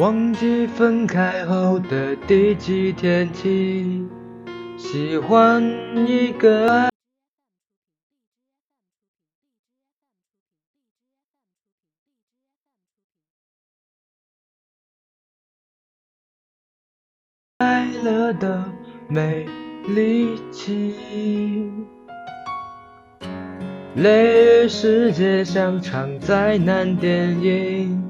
忘记分开后的第几天起，喜欢一个快乐的没力气。泪世界像场灾难电影，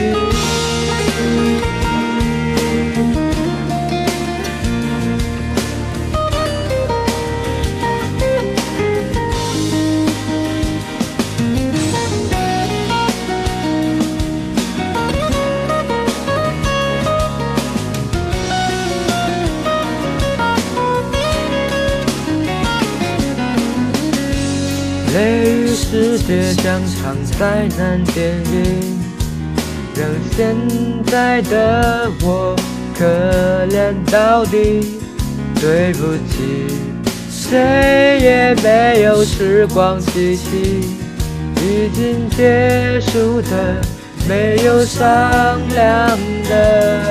雷雨世界像场灾难电影，让现在的我可怜到底。对不起，谁也没有时光机器，已经结束的没有商量的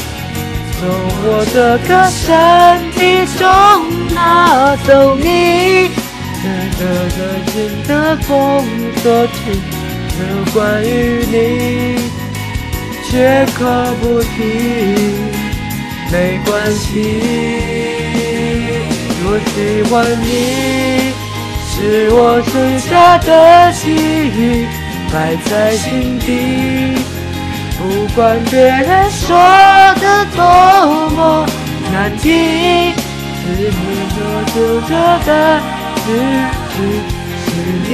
从我这个身体中拿走你，这个感情的封锁区，有关于你，绝口不提，没关系。我喜欢你，是我剩下的记忆，摆在心底。不管别人说的多么难听，是你所住着的日子，是你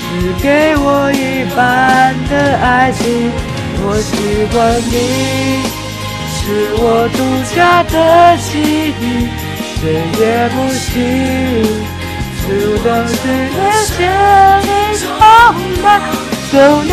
是给我一半的爱情。我喜欢你，是我独家的记忆，谁也不行。就当是那些你从来走你。